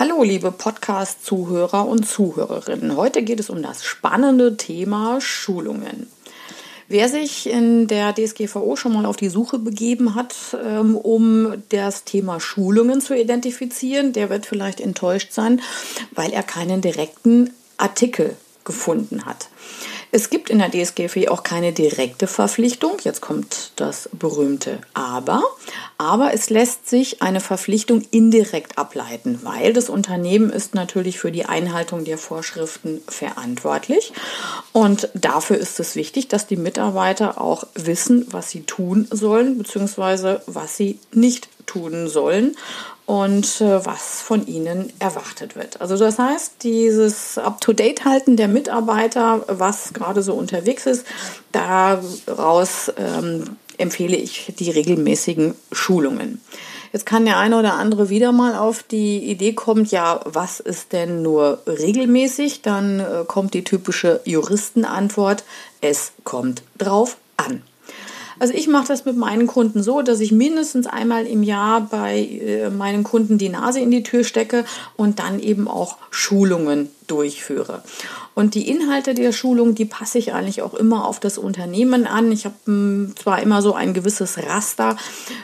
Hallo, liebe Podcast-Zuhörer und Zuhörerinnen. Heute geht es um das spannende Thema Schulungen. Wer sich in der DSGVO schon mal auf die Suche begeben hat, ähm, um das Thema Schulungen zu identifizieren, der wird vielleicht enttäuscht sein, weil er keinen direkten Artikel gefunden hat. Es gibt in der DSGVO auch keine direkte Verpflichtung. Jetzt kommt das berühmte Aber. Aber es lässt sich eine Verpflichtung indirekt ableiten, weil das Unternehmen ist natürlich für die Einhaltung der Vorschriften verantwortlich. Und dafür ist es wichtig, dass die Mitarbeiter auch wissen, was sie tun sollen, beziehungsweise was sie nicht tun sollen und äh, was von ihnen erwartet wird. Also das heißt, dieses Up-to-Date-Halten der Mitarbeiter, was gerade so unterwegs ist, daraus ähm, empfehle ich die regelmäßigen Schulungen. Jetzt kann der eine oder andere wieder mal auf die Idee kommen, ja, was ist denn nur regelmäßig? Dann äh, kommt die typische Juristenantwort, es kommt drauf an. Also ich mache das mit meinen Kunden so, dass ich mindestens einmal im Jahr bei äh, meinen Kunden die Nase in die Tür stecke und dann eben auch Schulungen durchführe. Und die Inhalte der Schulung, die passe ich eigentlich auch immer auf das Unternehmen an. Ich habe hm, zwar immer so ein gewisses Raster,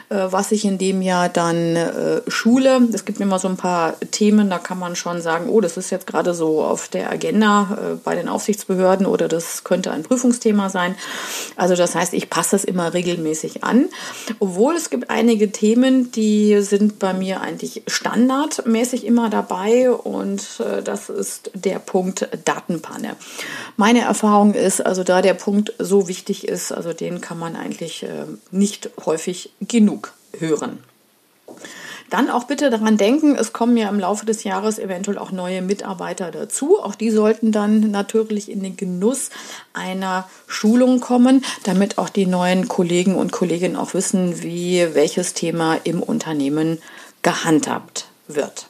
äh, was ich in dem Jahr dann äh, schule. Es gibt immer so ein paar Themen, da kann man schon sagen, oh, das ist jetzt gerade so auf der Agenda äh, bei den Aufsichtsbehörden oder das könnte ein Prüfungsthema sein. Also das heißt, ich passe es immer regelmäßig an. Obwohl es gibt einige Themen, die sind bei mir eigentlich standardmäßig immer dabei und das ist der Punkt Datenpanne. Meine Erfahrung ist, also da der Punkt so wichtig ist, also den kann man eigentlich äh, nicht häufig genug hören. Dann auch bitte daran denken, es kommen ja im Laufe des Jahres eventuell auch neue Mitarbeiter dazu. Auch die sollten dann natürlich in den Genuss einer Schulung kommen, damit auch die neuen Kollegen und Kolleginnen auch wissen, wie welches Thema im Unternehmen gehandhabt wird.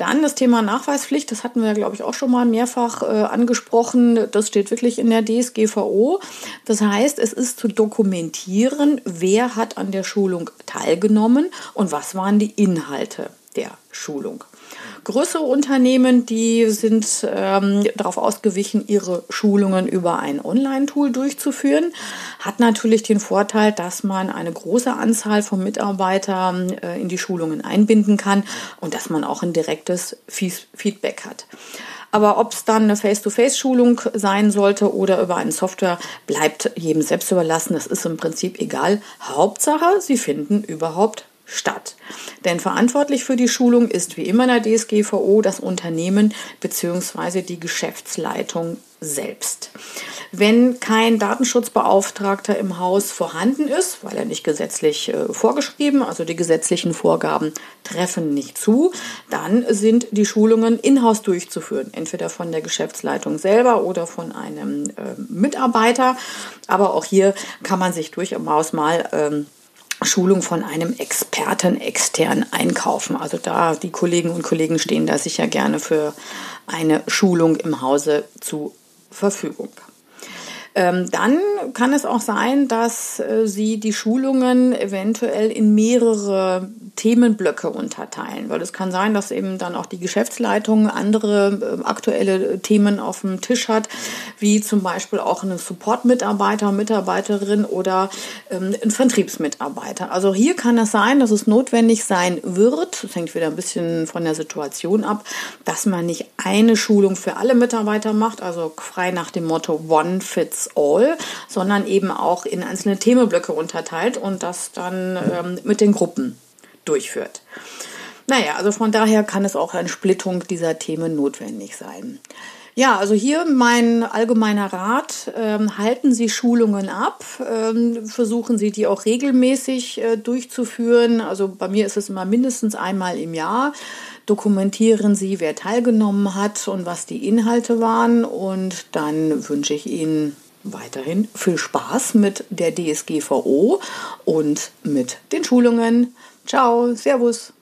Dann das Thema Nachweispflicht, das hatten wir, glaube ich, auch schon mal mehrfach äh, angesprochen. Das steht wirklich in der DSGVO. Das heißt, es ist zu dokumentieren, wer hat an der Schulung teilgenommen und was waren die Inhalte der Schulung. Größere Unternehmen, die sind ähm, darauf ausgewichen, ihre Schulungen über ein Online-Tool durchzuführen. Hat natürlich den Vorteil, dass man eine große Anzahl von Mitarbeitern äh, in die Schulungen einbinden kann und dass man auch ein direktes Feedback hat. Aber ob es dann eine Face-to-Face-Schulung sein sollte oder über eine Software, bleibt jedem selbst überlassen. Das ist im Prinzip egal. Hauptsache, sie finden überhaupt statt. Denn verantwortlich für die Schulung ist wie immer in der DSGVO das Unternehmen bzw. die Geschäftsleitung selbst. Wenn kein Datenschutzbeauftragter im Haus vorhanden ist, weil er nicht gesetzlich äh, vorgeschrieben, also die gesetzlichen Vorgaben treffen nicht zu, dann sind die Schulungen in-house durchzuführen, entweder von der Geschäftsleitung selber oder von einem äh, Mitarbeiter. Aber auch hier kann man sich durchaus mal ähm, Schulung von einem Experten extern einkaufen. Also da die Kollegen und Kollegen stehen da sicher gerne für eine Schulung im Hause zur Verfügung. Ähm, dann kann es auch sein, dass äh, Sie die Schulungen eventuell in mehrere Themenblöcke unterteilen, weil es kann sein, dass eben dann auch die Geschäftsleitung andere äh, aktuelle Themen auf dem Tisch hat, wie zum Beispiel auch eine Support-Mitarbeiter, Mitarbeiterin oder ähm, ein Vertriebsmitarbeiter. Also hier kann es sein, dass es notwendig sein wird, das hängt wieder ein bisschen von der Situation ab, dass man nicht eine Schulung für alle Mitarbeiter macht, also frei nach dem Motto One Fits fits all, sondern eben auch in einzelne Themenblöcke unterteilt und das dann ähm, mit den Gruppen durchführt. Naja, also von daher kann es auch eine Splittung dieser Themen notwendig sein. Ja, also hier mein allgemeiner Rat, ähm, halten Sie Schulungen ab, ähm, versuchen Sie die auch regelmäßig äh, durchzuführen. Also bei mir ist es immer mindestens einmal im Jahr. Dokumentieren Sie, wer teilgenommen hat und was die Inhalte waren und dann wünsche ich Ihnen weiterhin viel Spaß mit der DSGVO und mit den Schulungen. Ciao, Servus.